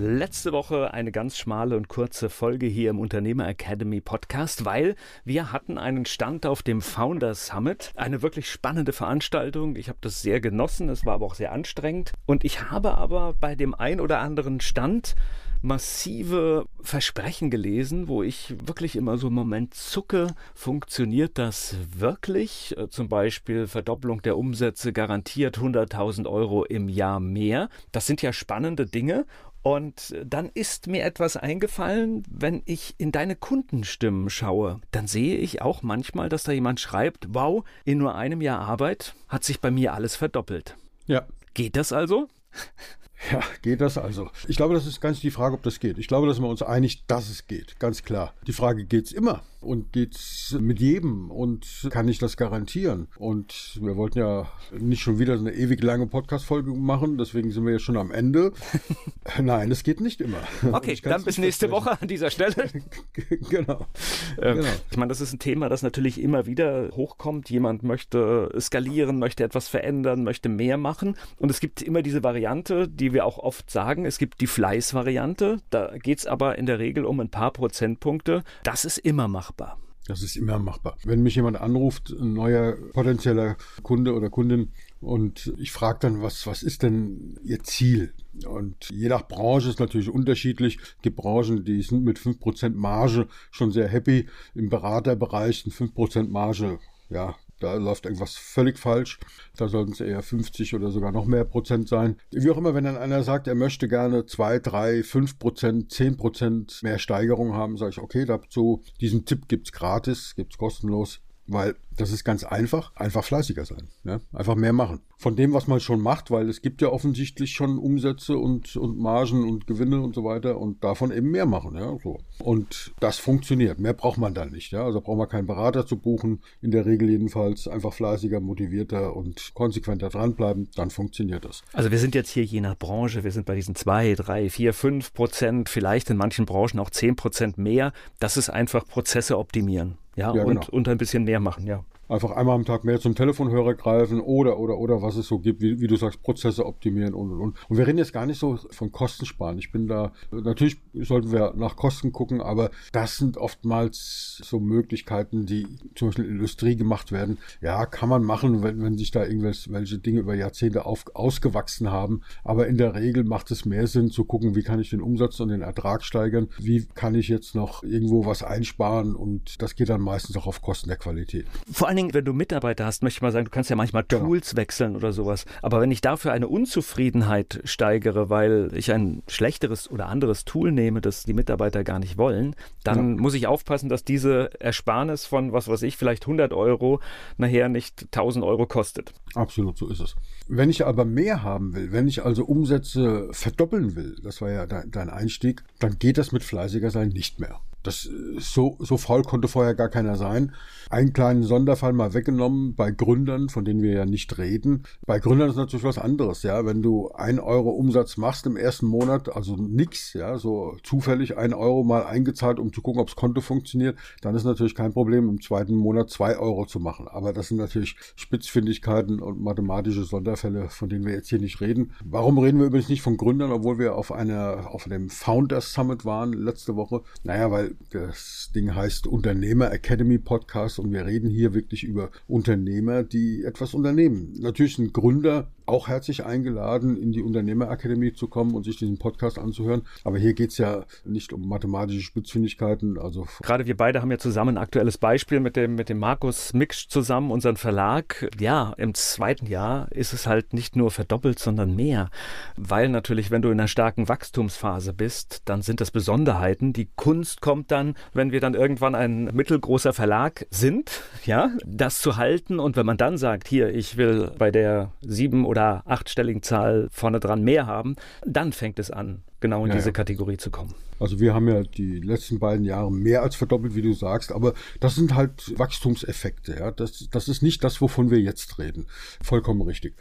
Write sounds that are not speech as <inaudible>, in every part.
Letzte Woche eine ganz schmale und kurze Folge hier im Unternehmer Academy Podcast, weil wir hatten einen Stand auf dem Founder Summit. Eine wirklich spannende Veranstaltung. Ich habe das sehr genossen. Es war aber auch sehr anstrengend. Und ich habe aber bei dem ein oder anderen Stand massive Versprechen gelesen, wo ich wirklich immer so im Moment zucke. Funktioniert das wirklich? Äh, zum Beispiel Verdopplung der Umsätze garantiert 100.000 Euro im Jahr mehr. Das sind ja spannende Dinge. Und dann ist mir etwas eingefallen, wenn ich in deine Kundenstimmen schaue, dann sehe ich auch manchmal, dass da jemand schreibt, wow, in nur einem Jahr Arbeit hat sich bei mir alles verdoppelt. Ja. Geht das also? Ja, geht das also? Ich glaube, das ist ganz die Frage, ob das geht. Ich glaube, dass wir uns einig, dass es geht, ganz klar. Die Frage, geht's immer? Und geht's mit jedem? Und kann ich das garantieren? Und wir wollten ja nicht schon wieder eine ewig lange Podcast-Folge machen, deswegen sind wir jetzt schon am Ende. <laughs> Nein, es geht nicht immer. Okay, dann bis nächste Woche an dieser Stelle. <laughs> genau. Ähm, genau. Ich meine, das ist ein Thema, das natürlich immer wieder hochkommt. Jemand möchte skalieren, möchte etwas verändern, möchte mehr machen. Und es gibt immer diese Variante, die wir auch oft sagen, es gibt die Fleiß-Variante. Da geht es aber in der Regel um ein paar Prozentpunkte. Das ist immer machbar. Das ist immer machbar. Wenn mich jemand anruft, ein neuer potenzieller Kunde oder Kundin, und ich frage dann, was, was ist denn Ihr Ziel? Und je nach Branche ist natürlich unterschiedlich. Es gibt Branchen, die sind mit 5% Marge schon sehr happy. Im Beraterbereich sind 5% Marge, ja, da läuft irgendwas völlig falsch. Da sollten es eher 50 oder sogar noch mehr Prozent sein. Wie auch immer, wenn dann einer sagt, er möchte gerne 2, 3, 5 Prozent, 10 Prozent mehr Steigerung haben, sage ich, okay, dazu, diesen Tipp gibt's gratis, gibt's kostenlos. Weil das ist ganz einfach, einfach fleißiger sein, ne? einfach mehr machen. Von dem, was man schon macht, weil es gibt ja offensichtlich schon Umsätze und, und Margen und Gewinne und so weiter und davon eben mehr machen. Ja? So. Und das funktioniert. Mehr braucht man dann nicht. Ja? Also braucht man keinen Berater zu buchen, in der Regel jedenfalls einfach fleißiger, motivierter und konsequenter dranbleiben, dann funktioniert das. Also wir sind jetzt hier je nach Branche, wir sind bei diesen zwei, drei, vier, fünf Prozent, vielleicht in manchen Branchen auch zehn Prozent mehr. Das ist einfach Prozesse optimieren. Ja, ja und, genau. und ein bisschen mehr machen, ja einfach einmal am Tag mehr zum Telefonhörer greifen oder, oder, oder was es so gibt, wie, wie du sagst, Prozesse optimieren und, und, und. Und wir reden jetzt gar nicht so von Kosten sparen. Ich bin da, natürlich sollten wir nach Kosten gucken, aber das sind oftmals so Möglichkeiten, die zum Beispiel in Industrie gemacht werden. Ja, kann man machen, wenn, wenn sich da irgendwelche Dinge über Jahrzehnte auf, ausgewachsen haben. Aber in der Regel macht es mehr Sinn zu gucken, wie kann ich den Umsatz und den Ertrag steigern? Wie kann ich jetzt noch irgendwo was einsparen? Und das geht dann meistens auch auf Kosten der Qualität. Vor allem Dingen, wenn du Mitarbeiter hast, möchte ich mal sagen, du kannst ja manchmal genau. Tools genau. wechseln oder sowas. Aber wenn ich dafür eine Unzufriedenheit steigere, weil ich ein schlechteres oder anderes Tool nehme, das die Mitarbeiter gar nicht wollen, dann ja. muss ich aufpassen, dass diese Ersparnis von, was weiß ich, vielleicht 100 Euro nachher nicht 1000 Euro kostet. Absolut, so ist es. Wenn ich aber mehr haben will, wenn ich also Umsätze verdoppeln will, das war ja dein Einstieg, dann geht das mit fleißiger sein nicht mehr. Das so, so faul konnte vorher gar keiner sein. Einen kleinen Sonderfall mal weggenommen bei Gründern, von denen wir ja nicht reden. Bei Gründern ist natürlich was anderes, ja. Wenn du ein Euro Umsatz machst im ersten Monat, also nix, ja, so zufällig ein Euro mal eingezahlt, um zu gucken, ob das Konto funktioniert, dann ist natürlich kein Problem, im zweiten Monat zwei Euro zu machen. Aber das sind natürlich Spitzfindigkeiten und mathematische Sonderfälle, von denen wir jetzt hier nicht reden. Warum reden wir übrigens nicht von Gründern, obwohl wir auf einer, auf einem Founders Summit waren letzte Woche? Naja, weil das Ding heißt Unternehmer Academy Podcast und wir reden hier wirklich über Unternehmer, die etwas unternehmen. Natürlich sind Gründer auch herzlich eingeladen, in die Unternehmerakademie zu kommen und sich diesen Podcast anzuhören. Aber hier geht es ja nicht um mathematische Spitzfindigkeiten. Also Gerade wir beide haben ja zusammen ein aktuelles Beispiel mit dem, mit dem Markus Mix zusammen, unseren Verlag. Ja, im zweiten Jahr ist es halt nicht nur verdoppelt, sondern mehr. Weil natürlich, wenn du in einer starken Wachstumsphase bist, dann sind das Besonderheiten. Die Kunst kommt dann, wenn wir dann irgendwann ein mittelgroßer Verlag sind, ja, das zu halten. Und wenn man dann sagt, hier, ich will bei der sieben- oder achtstelligen Zahl vorne dran mehr haben, dann fängt es an, genau in ja, diese ja. Kategorie zu kommen. Also wir haben ja die letzten beiden Jahre mehr als verdoppelt, wie du sagst, aber das sind halt Wachstumseffekte. Ja? Das, das ist nicht das, wovon wir jetzt reden. Vollkommen richtig.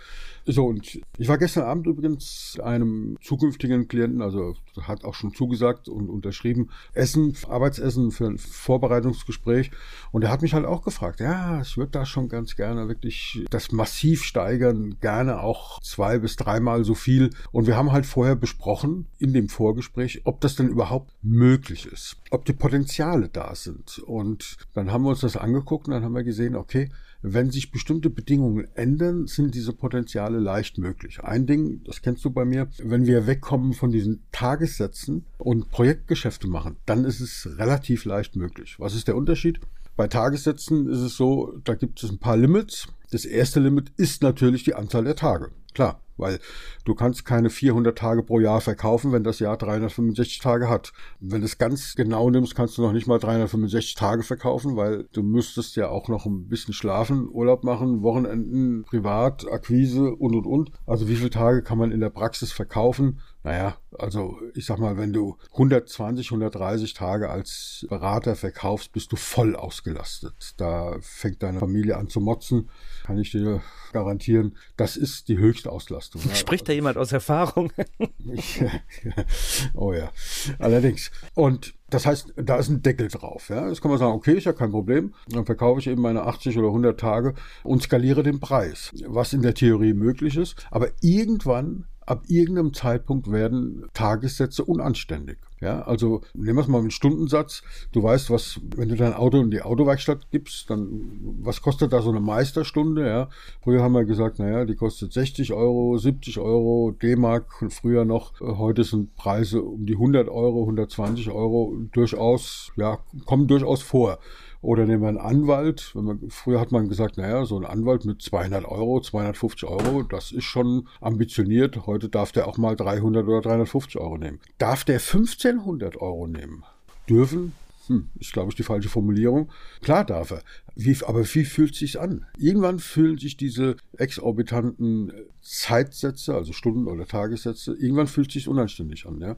So, und ich war gestern Abend übrigens einem zukünftigen Klienten, also hat auch schon zugesagt und unterschrieben, Essen, Arbeitsessen für ein Vorbereitungsgespräch. Und er hat mich halt auch gefragt, ja, ich würde da schon ganz gerne wirklich das massiv steigern, gerne auch zwei bis dreimal so viel. Und wir haben halt vorher besprochen in dem Vorgespräch, ob das denn überhaupt möglich ist, ob die Potenziale da sind. Und dann haben wir uns das angeguckt und dann haben wir gesehen, okay, wenn sich bestimmte Bedingungen ändern, sind diese Potenziale leicht möglich. Ein Ding, das kennst du bei mir, wenn wir wegkommen von diesen Tagessätzen und Projektgeschäfte machen, dann ist es relativ leicht möglich. Was ist der Unterschied? Bei Tagessätzen ist es so, da gibt es ein paar Limits. Das erste Limit ist natürlich die Anzahl der Tage. Klar, weil du kannst keine 400 Tage pro Jahr verkaufen, wenn das Jahr 365 Tage hat. Wenn du es ganz genau nimmst, kannst du noch nicht mal 365 Tage verkaufen, weil du müsstest ja auch noch ein bisschen schlafen, Urlaub machen, Wochenenden, Privat, Akquise und und und. Also wie viele Tage kann man in der Praxis verkaufen? Naja, also ich sag mal, wenn du 120, 130 Tage als Berater verkaufst, bist du voll ausgelastet. Da fängt deine Familie an zu motzen, kann ich dir garantieren. Das ist die Höchstauslastung. Spricht da jemand aus Erfahrung? <laughs> oh ja, allerdings. Und das heißt, da ist ein Deckel drauf. Ja? Jetzt kann man sagen, okay, ist ja kein Problem. Dann verkaufe ich eben meine 80 oder 100 Tage und skaliere den Preis, was in der Theorie möglich ist. Aber irgendwann ab irgendeinem Zeitpunkt werden Tagessätze unanständig. Ja, also nehmen wir es mal mit Stundensatz. Du weißt, was, wenn du dein Auto in die Autowerkstatt gibst, dann was kostet da so eine Meisterstunde? Ja, früher haben wir gesagt, naja, die kostet 60 Euro, 70 Euro, D-Mark, früher noch. Heute sind Preise um die 100 Euro, 120 Euro durchaus, ja, kommen durchaus vor. Oder nehmen wir einen Anwalt. Man, früher hat man gesagt, naja, so ein Anwalt mit 200 Euro, 250 Euro, das ist schon ambitioniert. Heute darf der auch mal 300 oder 350 Euro nehmen. Darf der 1500 Euro nehmen? Dürfen hm, ist, glaube ich, die falsche Formulierung. Klar darf er. Wie, aber wie fühlt es sich an? Irgendwann fühlen sich diese exorbitanten Zeitsätze, also Stunden- oder Tagessätze, irgendwann fühlt es sich unanständig an. Ja?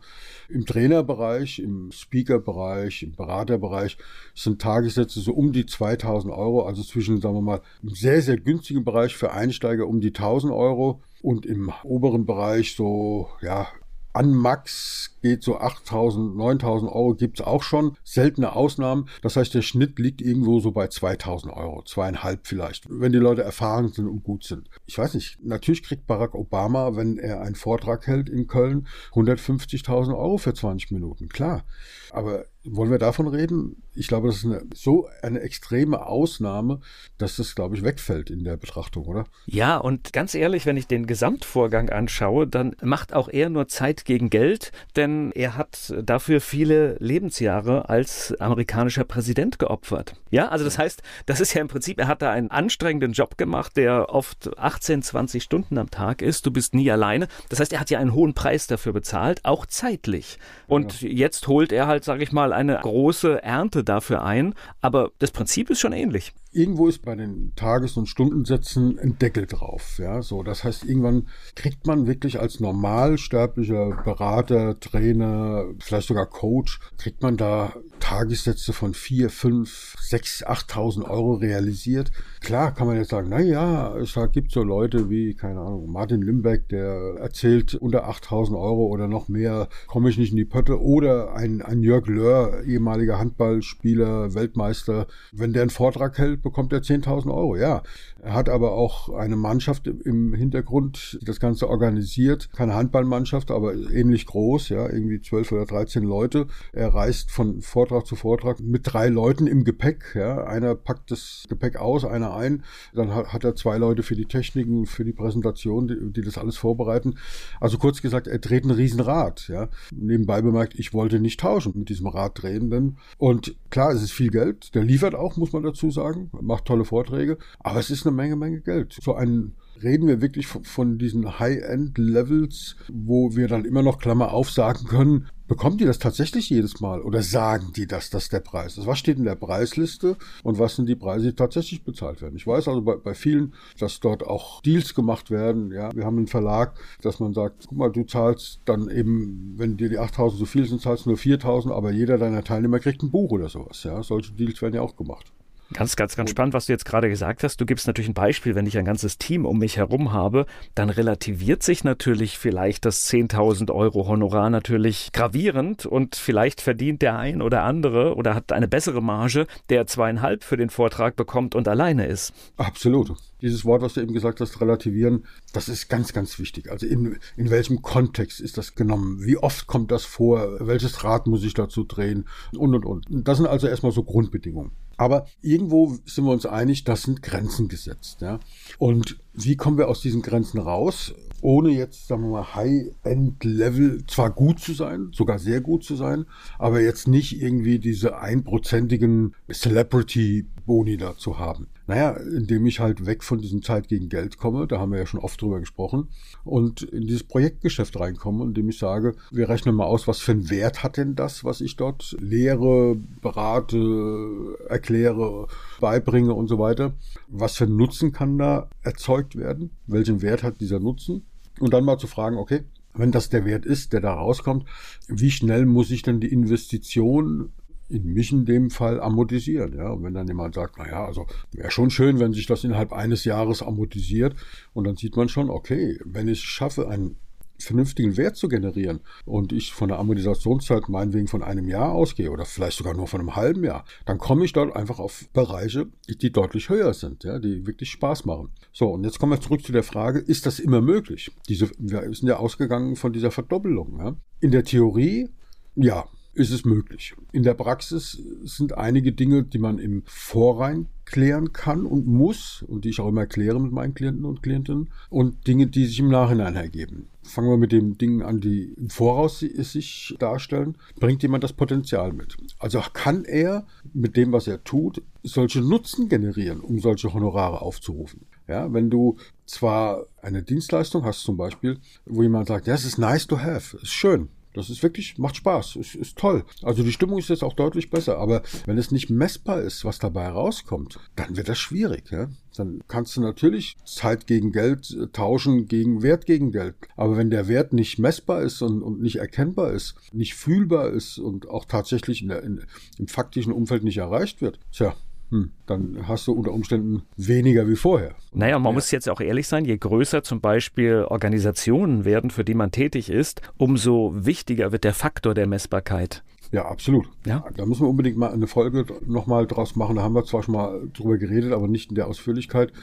Im Trainerbereich, im Speakerbereich, im Beraterbereich sind Tagessätze so um die 2000 Euro, also zwischen, sagen wir mal, im sehr, sehr günstigen Bereich für Einsteiger um die 1000 Euro und im oberen Bereich so, ja, an Max geht so 8.000, 9.000 Euro gibt's auch schon. Seltene Ausnahmen. Das heißt, der Schnitt liegt irgendwo so bei 2.000 Euro, zweieinhalb vielleicht, wenn die Leute erfahren sind und gut sind. Ich weiß nicht, natürlich kriegt Barack Obama, wenn er einen Vortrag hält in Köln, 150.000 Euro für 20 Minuten. Klar. Aber wollen wir davon reden? Ich glaube, das ist eine, so eine extreme Ausnahme, dass das, glaube ich, wegfällt in der Betrachtung, oder? Ja, und ganz ehrlich, wenn ich den Gesamtvorgang anschaue, dann macht auch er nur Zeit gegen Geld, denn er hat dafür viele Lebensjahre als amerikanischer Präsident geopfert. Ja, also das heißt, das ist ja im Prinzip, er hat da einen anstrengenden Job gemacht, der oft 18, 20 Stunden am Tag ist. Du bist nie alleine. Das heißt, er hat ja einen hohen Preis dafür bezahlt, auch zeitlich. Und ja. jetzt holt er halt, sage ich mal, eine große Ernte dafür ein, aber das Prinzip ist schon ähnlich irgendwo ist bei den Tages- und Stundensätzen ein Deckel drauf. Ja, so. Das heißt, irgendwann kriegt man wirklich als normalsterblicher Berater, Trainer, vielleicht sogar Coach, kriegt man da Tagessätze von vier, fünf, sechs, achttausend Euro realisiert. Klar kann man jetzt sagen, na ja, es gibt so Leute wie, keine Ahnung, Martin Limbeck, der erzählt, unter achttausend Euro oder noch mehr komme ich nicht in die Pötte. Oder ein, ein Jörg Löhr, ehemaliger Handballspieler, Weltmeister. Wenn der einen Vortrag hält, bekommt er 10.000 Euro. Ja, er hat aber auch eine Mannschaft im Hintergrund, die das Ganze organisiert. Keine Handballmannschaft, aber ähnlich groß, ja, irgendwie 12 oder 13 Leute. Er reist von Vortrag zu Vortrag mit drei Leuten im Gepäck. Ja. Einer packt das Gepäck aus, einer ein. Dann hat er zwei Leute für die Techniken, für die Präsentation, die, die das alles vorbereiten. Also kurz gesagt, er dreht ein Riesenrad. Ja. Nebenbei bemerkt, ich wollte nicht tauschen mit diesem Raddrehenden. Und klar, es ist viel Geld. Der liefert auch, muss man dazu sagen. Macht tolle Vorträge. Aber es ist eine Menge, Menge Geld. So ein reden wir wirklich von, von diesen High-End-Levels, wo wir dann immer noch Klammer auf sagen können, bekommen die das tatsächlich jedes Mal oder sagen die, dass das der Preis ist? Was steht in der Preisliste und was sind die Preise, die tatsächlich bezahlt werden? Ich weiß also bei, bei vielen, dass dort auch Deals gemacht werden. Ja, wir haben einen Verlag, dass man sagt, guck mal, du zahlst dann eben, wenn dir die 8000 so viel sind, zahlst du nur 4000, aber jeder deiner Teilnehmer kriegt ein Buch oder sowas. Ja, solche Deals werden ja auch gemacht. Ganz, ganz, ganz spannend, was du jetzt gerade gesagt hast. Du gibst natürlich ein Beispiel, wenn ich ein ganzes Team um mich herum habe, dann relativiert sich natürlich vielleicht das 10.000 Euro Honorar natürlich gravierend und vielleicht verdient der ein oder andere oder hat eine bessere Marge, der zweieinhalb für den Vortrag bekommt und alleine ist. Absolut. Dieses Wort, was du eben gesagt hast, relativieren, das ist ganz, ganz wichtig. Also in, in welchem Kontext ist das genommen? Wie oft kommt das vor? Welches Rad muss ich dazu drehen? Und, und, und. Das sind also erstmal so Grundbedingungen. Aber irgendwo sind wir uns einig, das sind Grenzen gesetzt. Ja? Und wie kommen wir aus diesen Grenzen raus, ohne jetzt, sagen wir mal, High-End-Level zwar gut zu sein, sogar sehr gut zu sein, aber jetzt nicht irgendwie diese einprozentigen Celebrity-Boni da zu haben. Naja, indem ich halt weg von diesem Zeit gegen Geld komme, da haben wir ja schon oft drüber gesprochen, und in dieses Projektgeschäft reinkomme, indem ich sage, wir rechnen mal aus, was für einen Wert hat denn das, was ich dort lehre, berate, erkläre, beibringe und so weiter. Was für einen Nutzen kann da erzeugt werden? Welchen Wert hat dieser Nutzen? Und dann mal zu fragen, okay, wenn das der Wert ist, der da rauskommt, wie schnell muss ich denn die Investition in mich in dem Fall amortisieren. Ja? Und wenn dann jemand sagt, naja, also wäre schon schön, wenn sich das innerhalb eines Jahres amortisiert. Und dann sieht man schon, okay, wenn ich es schaffe, einen vernünftigen Wert zu generieren und ich von der Amortisationszeit meinetwegen von einem Jahr ausgehe oder vielleicht sogar nur von einem halben Jahr, dann komme ich dort einfach auf Bereiche, die deutlich höher sind, ja, die wirklich Spaß machen. So, und jetzt kommen wir zurück zu der Frage, ist das immer möglich? Diese, wir sind ja ausgegangen von dieser Verdoppelung. Ja? In der Theorie, ja, ist es möglich. In der Praxis sind einige Dinge, die man im Vorrein klären kann und muss und die ich auch immer kläre mit meinen Klienten und Klientinnen und Dinge, die sich im Nachhinein ergeben. Fangen wir mit den Dingen an, die im Voraus sich darstellen. Bringt jemand das Potenzial mit? Also kann er mit dem, was er tut, solche Nutzen generieren, um solche Honorare aufzurufen? Ja, wenn du zwar eine Dienstleistung hast zum Beispiel, wo jemand sagt, ja, es ist nice to have, ist schön, das ist wirklich, macht Spaß, ist, ist toll. Also die Stimmung ist jetzt auch deutlich besser, aber wenn es nicht messbar ist, was dabei rauskommt, dann wird das schwierig. Ja? Dann kannst du natürlich Zeit gegen Geld äh, tauschen gegen Wert gegen Geld. Aber wenn der Wert nicht messbar ist und, und nicht erkennbar ist, nicht fühlbar ist und auch tatsächlich in der, in, im faktischen Umfeld nicht erreicht wird, tja, hm, dann hast du unter Umständen weniger wie vorher. Naja, man ja. muss jetzt auch ehrlich sein, je größer zum Beispiel Organisationen werden, für die man tätig ist, umso wichtiger wird der Faktor der Messbarkeit. Ja, absolut. Ja. Da müssen wir unbedingt mal eine Folge nochmal draus machen. Da haben wir zwar schon mal drüber geredet, aber nicht in der Ausführlichkeit,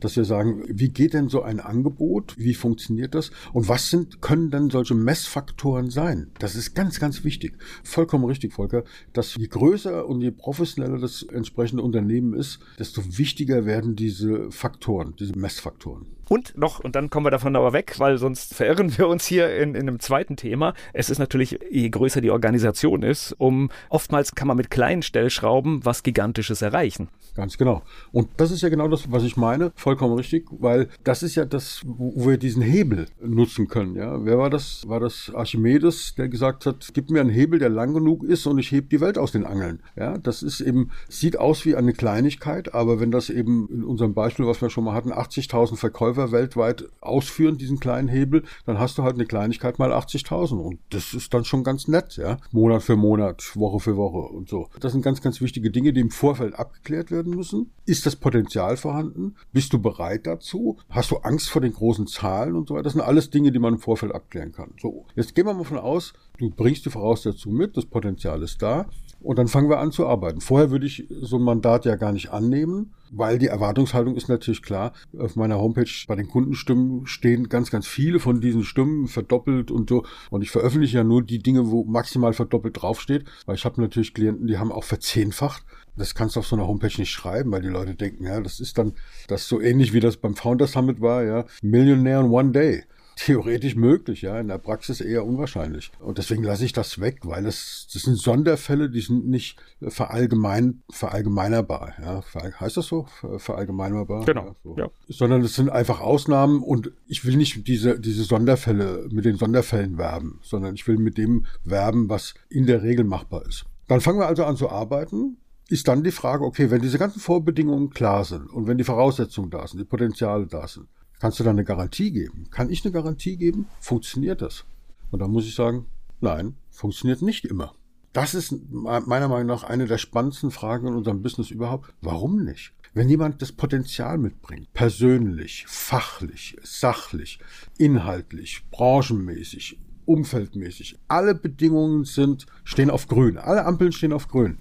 dass wir sagen, wie geht denn so ein Angebot? Wie funktioniert das? Und was sind, können denn solche Messfaktoren sein? Das ist ganz, ganz wichtig. Vollkommen richtig, Volker, dass je größer und je professioneller das entsprechende Unternehmen ist, desto wichtiger werden diese Faktoren, diese Messfaktoren. Und noch, und dann kommen wir davon aber weg, weil sonst verirren wir uns hier in, in einem zweiten Thema. Es ist natürlich, je größer die Organisation ist, um oftmals kann man mit kleinen Stellschrauben was Gigantisches erreichen. Ganz genau. Und das ist ja genau das, was ich meine. Vollkommen richtig, weil das ist ja das, wo wir diesen Hebel nutzen können. Ja, wer war das? War das Archimedes, der gesagt hat, gib mir einen Hebel, der lang genug ist und ich heb die Welt aus den Angeln. Ja, das ist eben, sieht aus wie eine Kleinigkeit, aber wenn das eben in unserem Beispiel, was wir schon mal hatten, 80.000 Verkäufer Server weltweit ausführen, diesen kleinen Hebel, dann hast du halt eine Kleinigkeit mal 80.000 und das ist dann schon ganz nett, ja. Monat für Monat, Woche für Woche und so. Das sind ganz, ganz wichtige Dinge, die im Vorfeld abgeklärt werden müssen. Ist das Potenzial vorhanden? Bist du bereit dazu? Hast du Angst vor den großen Zahlen und so weiter? Das sind alles Dinge, die man im Vorfeld abklären kann. So, jetzt gehen wir mal von aus, du bringst die Voraussetzungen mit, das Potenzial ist da. Und dann fangen wir an zu arbeiten. Vorher würde ich so ein Mandat ja gar nicht annehmen, weil die Erwartungshaltung ist natürlich klar. Auf meiner Homepage bei den Kundenstimmen stehen ganz, ganz viele von diesen Stimmen verdoppelt und so. Und ich veröffentliche ja nur die Dinge, wo maximal verdoppelt draufsteht, weil ich habe natürlich Klienten, die haben auch verzehnfacht. Das kannst du auf so einer Homepage nicht schreiben, weil die Leute denken, ja, das ist dann das so ähnlich wie das beim Founder Summit war, ja, Millionaire in one day theoretisch möglich, ja, in der Praxis eher unwahrscheinlich. Und deswegen lasse ich das weg, weil es, das sind Sonderfälle, die sind nicht verallgemein, verallgemeinerbar, ja. Heißt das so? Verallgemeinerbar? Genau. Ja, so. ja. Sondern es sind einfach Ausnahmen und ich will nicht diese, diese Sonderfälle, mit den Sonderfällen werben, sondern ich will mit dem werben, was in der Regel machbar ist. Dann fangen wir also an zu arbeiten ist dann die Frage, okay, wenn diese ganzen Vorbedingungen klar sind und wenn die Voraussetzungen da sind, die Potenziale da sind, Kannst du da eine Garantie geben? Kann ich eine Garantie geben? Funktioniert das? Und da muss ich sagen, nein, funktioniert nicht immer. Das ist meiner Meinung nach eine der spannendsten Fragen in unserem Business überhaupt. Warum nicht? Wenn jemand das Potenzial mitbringt, persönlich, fachlich, sachlich, inhaltlich, branchenmäßig, umfeldmäßig, alle Bedingungen sind, stehen auf grün. Alle Ampeln stehen auf grün.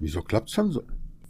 Wieso klappt es dann so?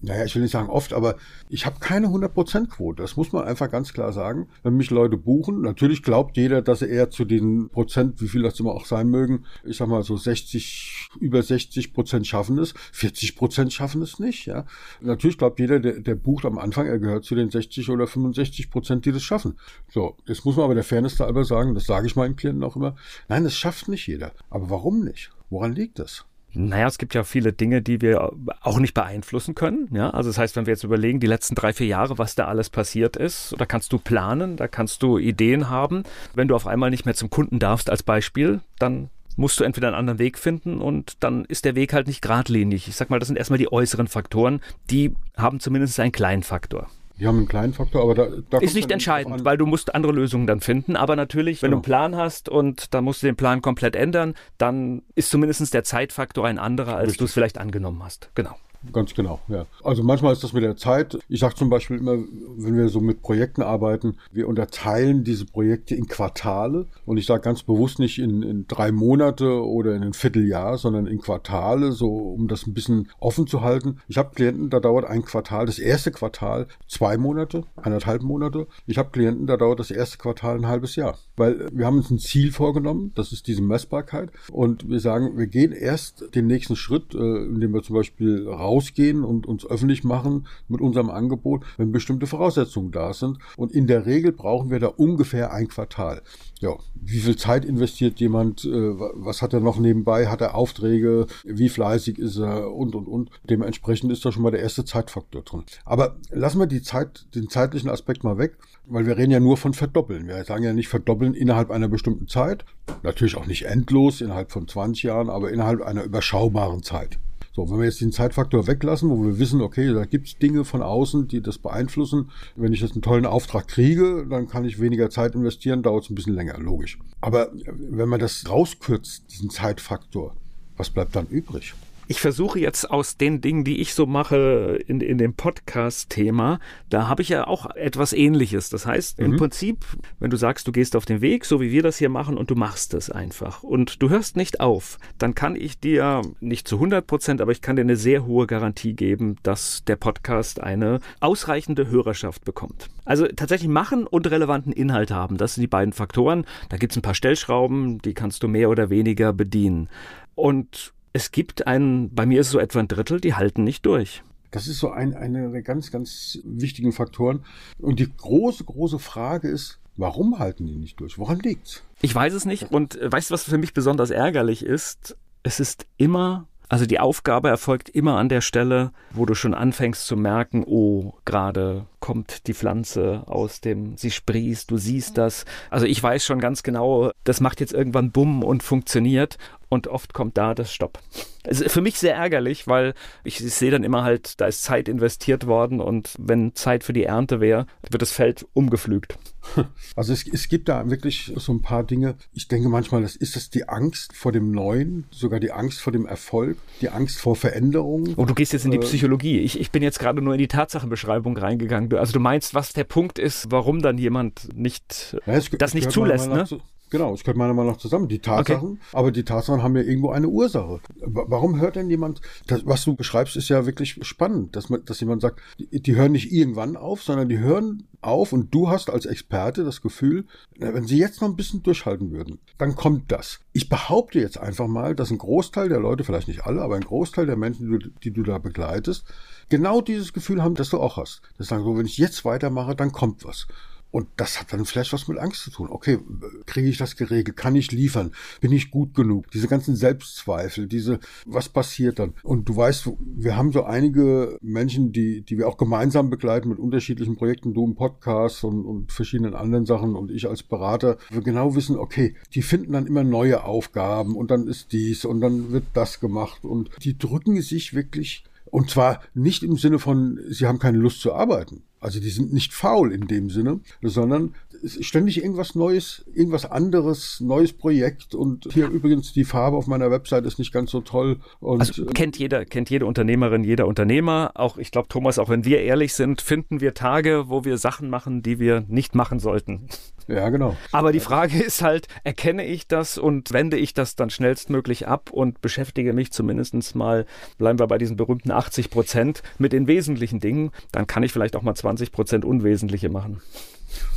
Naja, ich will nicht sagen oft, aber ich habe keine 100%-Quote. Das muss man einfach ganz klar sagen. Wenn mich Leute buchen, natürlich glaubt jeder, dass er eher zu den Prozent, wie viel das immer auch sein mögen, ich sag mal so 60, über 60 Prozent schaffen es, 40 Prozent schaffen es nicht, ja. Natürlich glaubt jeder, der, der bucht am Anfang, er gehört zu den 60 oder 65 Prozent, die das schaffen. So, jetzt muss man aber der Fairness halber sagen, das sage ich meinen Klienten auch immer, nein, das schafft nicht jeder. Aber warum nicht? Woran liegt das? Naja, es gibt ja viele Dinge, die wir auch nicht beeinflussen können. Ja, also das heißt, wenn wir jetzt überlegen, die letzten drei, vier Jahre, was da alles passiert ist, da kannst du planen, da kannst du Ideen haben. Wenn du auf einmal nicht mehr zum Kunden darfst als Beispiel, dann musst du entweder einen anderen Weg finden und dann ist der Weg halt nicht geradlinig. Ich sag mal, das sind erstmal die äußeren Faktoren, die haben zumindest einen kleinen Faktor. Die haben einen kleinen Faktor, aber da, da ist nicht entscheidend, weil du musst andere Lösungen dann finden. Aber natürlich, wenn genau. du einen Plan hast und dann musst du den Plan komplett ändern, dann ist zumindest der Zeitfaktor ein anderer, als du es vielleicht angenommen hast. Genau. Ganz genau, ja. Also manchmal ist das mit der Zeit. Ich sage zum Beispiel immer, wenn wir so mit Projekten arbeiten, wir unterteilen diese Projekte in Quartale. Und ich sage ganz bewusst nicht in, in drei Monate oder in ein Vierteljahr, sondern in Quartale, so um das ein bisschen offen zu halten. Ich habe Klienten, da dauert ein Quartal, das erste Quartal zwei Monate, eineinhalb Monate. Ich habe Klienten, da dauert das erste Quartal ein halbes Jahr. Weil wir haben uns ein Ziel vorgenommen, das ist diese Messbarkeit. Und wir sagen, wir gehen erst den nächsten Schritt, äh, indem wir zum Beispiel raus rausgehen und uns öffentlich machen mit unserem Angebot, wenn bestimmte Voraussetzungen da sind. Und in der Regel brauchen wir da ungefähr ein Quartal. Ja, wie viel Zeit investiert jemand? Äh, was hat er noch nebenbei? Hat er Aufträge? Wie fleißig ist er? Und, und, und. Dementsprechend ist da schon mal der erste Zeitfaktor drin. Aber lassen wir die Zeit, den zeitlichen Aspekt mal weg, weil wir reden ja nur von verdoppeln. Wir sagen ja nicht verdoppeln innerhalb einer bestimmten Zeit. Natürlich auch nicht endlos innerhalb von 20 Jahren, aber innerhalb einer überschaubaren Zeit. So, wenn wir jetzt den Zeitfaktor weglassen, wo wir wissen, okay, da gibt es Dinge von außen, die das beeinflussen. Wenn ich jetzt einen tollen Auftrag kriege, dann kann ich weniger Zeit investieren, dauert es ein bisschen länger, logisch. Aber wenn man das rauskürzt, diesen Zeitfaktor, was bleibt dann übrig? Ich versuche jetzt aus den Dingen, die ich so mache in, in dem Podcast-Thema, da habe ich ja auch etwas ähnliches. Das heißt, mhm. im Prinzip, wenn du sagst, du gehst auf den Weg, so wie wir das hier machen, und du machst es einfach und du hörst nicht auf, dann kann ich dir nicht zu 100 Prozent, aber ich kann dir eine sehr hohe Garantie geben, dass der Podcast eine ausreichende Hörerschaft bekommt. Also tatsächlich machen und relevanten Inhalt haben. Das sind die beiden Faktoren. Da gibt es ein paar Stellschrauben, die kannst du mehr oder weniger bedienen. Und es gibt einen, bei mir ist es so etwa ein Drittel, die halten nicht durch. Das ist so ein, eine der ganz, ganz wichtigen Faktoren. Und die große, große Frage ist, warum halten die nicht durch? Woran liegt's? Ich weiß es nicht. Und äh, weißt du, was für mich besonders ärgerlich ist? Es ist immer also die Aufgabe erfolgt immer an der Stelle, wo du schon anfängst zu merken, oh, gerade kommt die Pflanze aus dem, sie sprießt, du siehst das. Also ich weiß schon ganz genau, das macht jetzt irgendwann Bumm und funktioniert. und oft kommt da das Stopp. Es ist für mich sehr ärgerlich, weil ich, ich sehe dann immer halt, da ist Zeit investiert worden und wenn Zeit für die Ernte wäre, wird das Feld umgepflügt. <laughs> Also es, es gibt da wirklich so ein paar Dinge. Ich denke manchmal, das ist es die Angst vor dem Neuen, sogar die Angst vor dem Erfolg, die Angst vor Veränderungen. Oh, du gehst jetzt in die äh, Psychologie. Ich, ich bin jetzt gerade nur in die Tatsachenbeschreibung reingegangen. Also du meinst, was der Punkt ist, warum dann jemand nicht ja, es, das nicht zulässt, ne? Zu, Genau, es gehört meiner Meinung nach zusammen. Die Tatsachen, okay. aber die Tatsachen haben ja irgendwo eine Ursache. Warum hört denn jemand, das, was du beschreibst, ist ja wirklich spannend, dass, man, dass jemand sagt, die, die hören nicht irgendwann auf, sondern die hören auf und du hast als Experte das Gefühl, wenn sie jetzt noch ein bisschen durchhalten würden, dann kommt das. Ich behaupte jetzt einfach mal, dass ein Großteil der Leute, vielleicht nicht alle, aber ein Großteil der Menschen, die du, die du da begleitest, genau dieses Gefühl haben, das du auch hast. Das sagen so, wenn ich jetzt weitermache, dann kommt was. Und das hat dann vielleicht was mit Angst zu tun. Okay, kriege ich das geregelt? Kann ich liefern? Bin ich gut genug? Diese ganzen Selbstzweifel, diese, was passiert dann? Und du weißt, wir haben so einige Menschen, die, die wir auch gemeinsam begleiten mit unterschiedlichen Projekten, du im Podcast und, und verschiedenen anderen Sachen und ich als Berater, wir genau wissen, okay, die finden dann immer neue Aufgaben und dann ist dies und dann wird das gemacht und die drücken sich wirklich und zwar nicht im Sinne von, sie haben keine Lust zu arbeiten. Also die sind nicht faul in dem Sinne, sondern ständig irgendwas Neues, irgendwas anderes, neues Projekt. Und hier übrigens die Farbe auf meiner Website ist nicht ganz so toll. Und also kennt jeder, kennt jede Unternehmerin, jeder Unternehmer. Auch ich glaube, Thomas, auch wenn wir ehrlich sind, finden wir Tage, wo wir Sachen machen, die wir nicht machen sollten. Ja, genau. Aber die Frage ist halt, erkenne ich das und wende ich das dann schnellstmöglich ab und beschäftige mich zumindest mal, bleiben wir bei diesen berühmten 80 Prozent, mit den wesentlichen Dingen, dann kann ich vielleicht auch mal 20 Prozent Unwesentliche machen.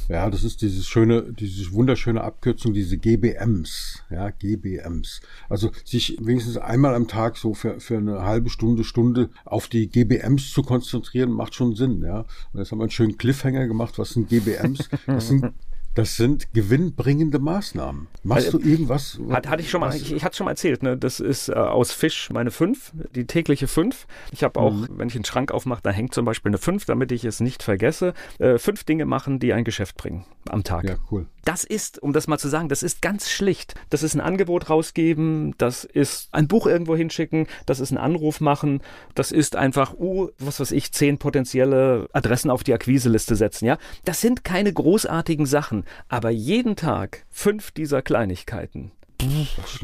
Ja, das ist dieses schöne, diese wunderschöne Abkürzung, diese GBMs, ja, GBMs. Also sich wenigstens einmal am Tag so für, für eine halbe Stunde, Stunde auf die GBMs zu konzentrieren, macht schon Sinn, ja. Und jetzt haben wir einen schönen Cliffhanger gemacht, was sind GBMs? Das sind das sind gewinnbringende Maßnahmen. Machst du irgendwas? Hat, hatte ich schon mal, ich, ich hatte schon mal erzählt, ne? Das ist äh, aus Fisch meine 5, die tägliche 5. Ich habe auch, mhm. wenn ich einen Schrank aufmache, da hängt zum Beispiel eine 5, damit ich es nicht vergesse. Äh, fünf Dinge machen, die ein Geschäft bringen am Tag. Ja, cool. Das ist, um das mal zu sagen, das ist ganz schlicht. Das ist ein Angebot rausgeben, das ist ein Buch irgendwo hinschicken, das ist ein Anruf machen, das ist einfach, uh, was weiß ich, zehn potenzielle Adressen auf die Akquiseliste setzen, ja. Das sind keine großartigen Sachen, aber jeden Tag fünf dieser Kleinigkeiten,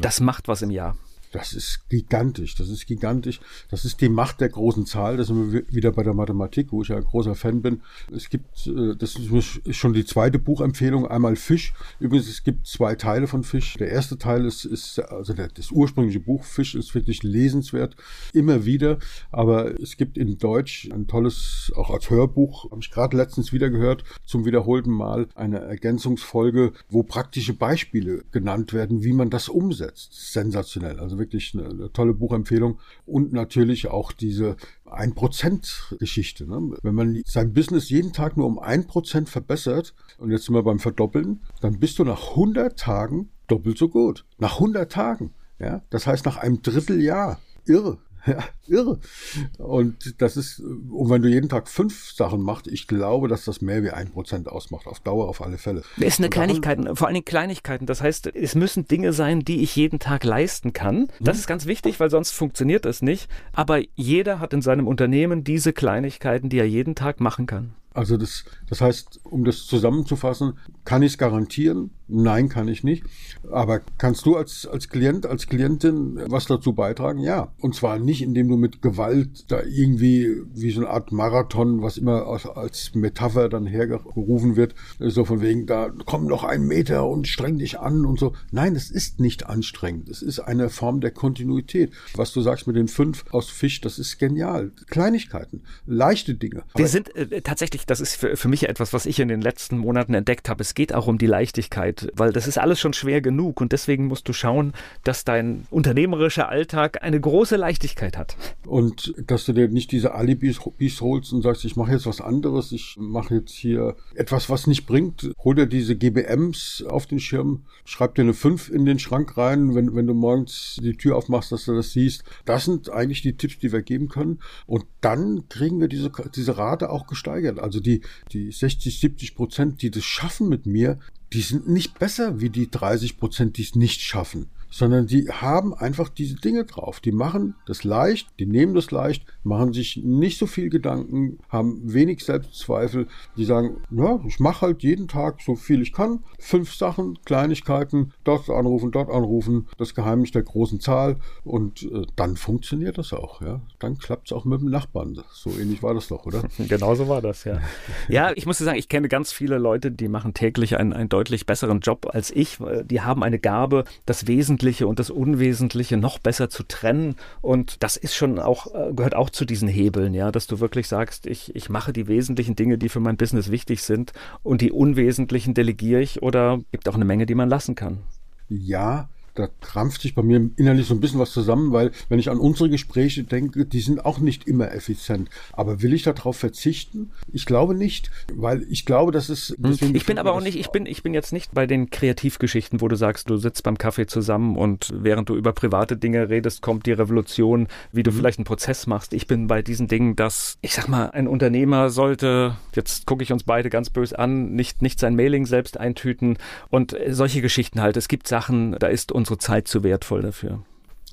das macht was im Jahr. Das ist gigantisch, das ist gigantisch. Das ist die Macht der großen Zahl. Da sind wir wieder bei der Mathematik, wo ich ja ein großer Fan bin. Es gibt, äh, das ist schon die zweite Buchempfehlung, einmal Fisch. Übrigens, es gibt zwei Teile von Fisch. Der erste Teil ist, ist also das ursprüngliche Buch Fisch ist wirklich lesenswert, immer wieder. Aber es gibt in Deutsch ein tolles, auch als Hörbuch, habe ich gerade letztens wieder gehört, zum wiederholten Mal eine Ergänzungsfolge, wo praktische Beispiele genannt werden, wie man das umsetzt. Sensationell. Also wirklich eine, eine tolle Buchempfehlung. Und natürlich auch diese 1%-Geschichte. Ne? Wenn man sein Business jeden Tag nur um 1% verbessert, und jetzt sind wir beim Verdoppeln, dann bist du nach 100 Tagen doppelt so gut. Nach 100 Tagen. Ja? Das heißt, nach einem Dritteljahr. Irre. <laughs> Ja, irre. Und das ist, und wenn du jeden Tag fünf Sachen machst, ich glaube, dass das mehr wie ein Prozent ausmacht. Auf Dauer auf alle Fälle. Das ist eine Kleinigkeit, vor allen Dingen Kleinigkeiten. Das heißt, es müssen Dinge sein, die ich jeden Tag leisten kann. Das mhm. ist ganz wichtig, weil sonst funktioniert es nicht. Aber jeder hat in seinem Unternehmen diese Kleinigkeiten, die er jeden Tag machen kann. Also das, das heißt, um das zusammenzufassen, kann ich es garantieren? Nein, kann ich nicht. Aber kannst du als, als Klient, als Klientin was dazu beitragen? Ja. Und zwar nicht, indem du mit Gewalt da irgendwie wie so eine Art Marathon, was immer als, als Metapher dann hergerufen wird, so von wegen, da komm noch einen Meter und streng dich an und so. Nein, es ist nicht anstrengend. Es ist eine Form der Kontinuität. Was du sagst mit den fünf aus Fisch, das ist genial. Kleinigkeiten, leichte Dinge. Wir sind äh, tatsächlich, das ist für, für mich etwas, was ich in den letzten Monaten entdeckt habe. Es geht auch um die Leichtigkeit. Weil das ist alles schon schwer genug und deswegen musst du schauen, dass dein unternehmerischer Alltag eine große Leichtigkeit hat. Und dass du dir nicht diese Alibis holst und sagst, ich mache jetzt was anderes, ich mache jetzt hier etwas, was nicht bringt. Hol dir diese GBMs auf den Schirm, schreib dir eine 5 in den Schrank rein, wenn, wenn du morgens die Tür aufmachst, dass du das siehst. Das sind eigentlich die Tipps, die wir geben können. Und dann kriegen wir diese, diese Rate auch gesteigert. Also die, die 60, 70 Prozent, die das schaffen mit mir, die sind nicht besser wie die 30 Prozent, die es nicht schaffen sondern die haben einfach diese Dinge drauf. Die machen das leicht, die nehmen das leicht, machen sich nicht so viel Gedanken, haben wenig Selbstzweifel. Die sagen, ja, ich mache halt jeden Tag so viel ich kann. Fünf Sachen, Kleinigkeiten, dort anrufen, dort anrufen, das Geheimnis der großen Zahl und äh, dann funktioniert das auch. Ja? Dann klappt es auch mit dem Nachbarn. So ähnlich war das doch, oder? <laughs> Genauso war das, ja. ja, ich muss sagen, ich kenne ganz viele Leute, die machen täglich einen, einen deutlich besseren Job als ich. Die haben eine Gabe, das Wesentliche und das Unwesentliche noch besser zu trennen. Und das ist schon auch, äh, gehört auch zu diesen Hebeln, ja, dass du wirklich sagst, ich, ich mache die wesentlichen Dinge, die für mein Business wichtig sind und die unwesentlichen delegiere ich oder gibt auch eine Menge, die man lassen kann. Ja, da krampft sich bei mir innerlich so ein bisschen was zusammen, weil wenn ich an unsere Gespräche denke, die sind auch nicht immer effizient. Aber will ich darauf verzichten? Ich glaube nicht, weil ich glaube, dass es. Hm. Ich bin aber auch nicht, ich bin, ich bin jetzt nicht bei den Kreativgeschichten, wo du sagst, du sitzt beim Kaffee zusammen und während du über private Dinge redest, kommt die Revolution, wie du mhm. vielleicht einen Prozess machst. Ich bin bei diesen Dingen, dass, ich sag mal, ein Unternehmer sollte, jetzt gucke ich uns beide ganz böse an, nicht, nicht sein Mailing selbst eintüten und solche Geschichten halt. Es gibt Sachen, da ist uns unsere Zeit zu wertvoll dafür.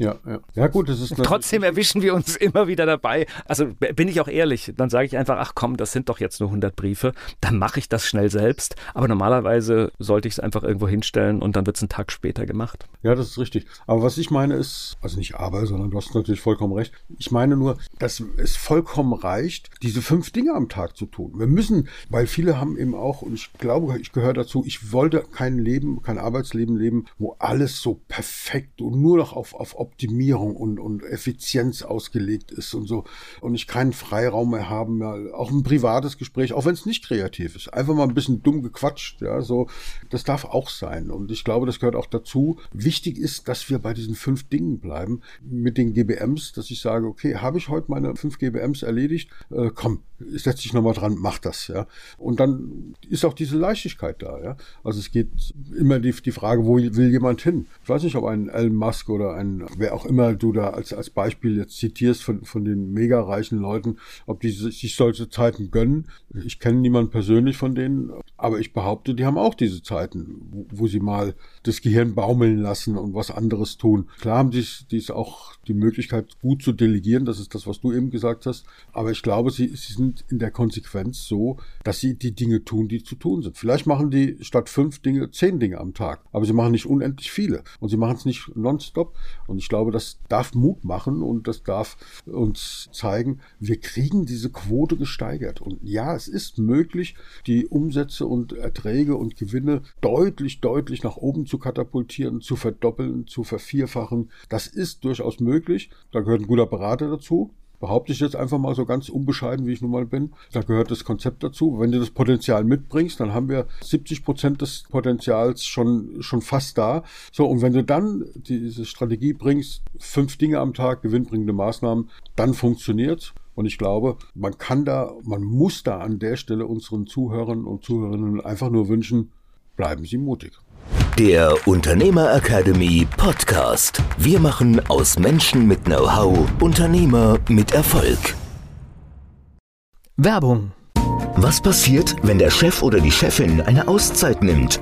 Ja, ja. Ja, gut, das ist. Trotzdem erwischen wir uns <laughs> immer wieder dabei. Also bin ich auch ehrlich, dann sage ich einfach, ach komm, das sind doch jetzt nur 100 Briefe, dann mache ich das schnell selbst. Aber normalerweise sollte ich es einfach irgendwo hinstellen und dann wird es einen Tag später gemacht. Ja, das ist richtig. Aber was ich meine ist, also nicht aber, sondern du hast natürlich vollkommen recht. Ich meine nur, dass es vollkommen reicht, diese fünf Dinge am Tag zu tun. Wir müssen, weil viele haben eben auch, und ich glaube, ich gehöre dazu, ich wollte kein Leben, kein Arbeitsleben leben, wo alles so perfekt und nur noch auf, auf Optimierung und, und Effizienz ausgelegt ist und so und ich keinen Freiraum mehr haben, mehr, auch ein privates Gespräch, auch wenn es nicht kreativ ist, einfach mal ein bisschen dumm gequatscht, ja, so, das darf auch sein und ich glaube, das gehört auch dazu. Wichtig ist, dass wir bei diesen fünf Dingen bleiben, mit den GBMs, dass ich sage, okay, habe ich heute meine fünf GBMs erledigt, äh, komm, setz dich nochmal dran, mach das, ja. Und dann ist auch diese Leichtigkeit da, ja. Also es geht immer die, die Frage, wo will jemand hin? Ich weiß nicht, ob ein Elon Musk oder ein wer auch immer du da als, als Beispiel jetzt zitierst von, von den mega reichen Leuten, ob die sich solche Zeiten gönnen. Ich kenne niemanden persönlich von denen, aber ich behaupte, die haben auch diese Zeiten, wo, wo sie mal das Gehirn baumeln lassen und was anderes tun. Klar haben die, die auch die Möglichkeit, gut zu delegieren, das ist das, was du eben gesagt hast, aber ich glaube, sie, sie sind in der Konsequenz so, dass sie die Dinge tun, die zu tun sind. Vielleicht machen die statt fünf Dinge zehn Dinge am Tag, aber sie machen nicht unendlich viele und sie machen es nicht nonstop und ich glaube, das darf Mut machen und das darf uns zeigen, wir kriegen diese Quote gesteigert. Und ja, es ist möglich, die Umsätze und Erträge und Gewinne deutlich, deutlich nach oben zu katapultieren, zu verdoppeln, zu vervierfachen. Das ist durchaus möglich. Da gehört ein guter Berater dazu behaupte ich jetzt einfach mal so ganz unbescheiden, wie ich nun mal bin. Da gehört das Konzept dazu. Wenn du das Potenzial mitbringst, dann haben wir 70 Prozent des Potenzials schon, schon fast da. So, und wenn du dann diese Strategie bringst, fünf Dinge am Tag, gewinnbringende Maßnahmen, dann funktioniert. Und ich glaube, man kann da, man muss da an der Stelle unseren Zuhörern und Zuhörerinnen einfach nur wünschen, bleiben Sie mutig. Der Unternehmer Academy Podcast. Wir machen aus Menschen mit Know-how Unternehmer mit Erfolg. Werbung. Was passiert, wenn der Chef oder die Chefin eine Auszeit nimmt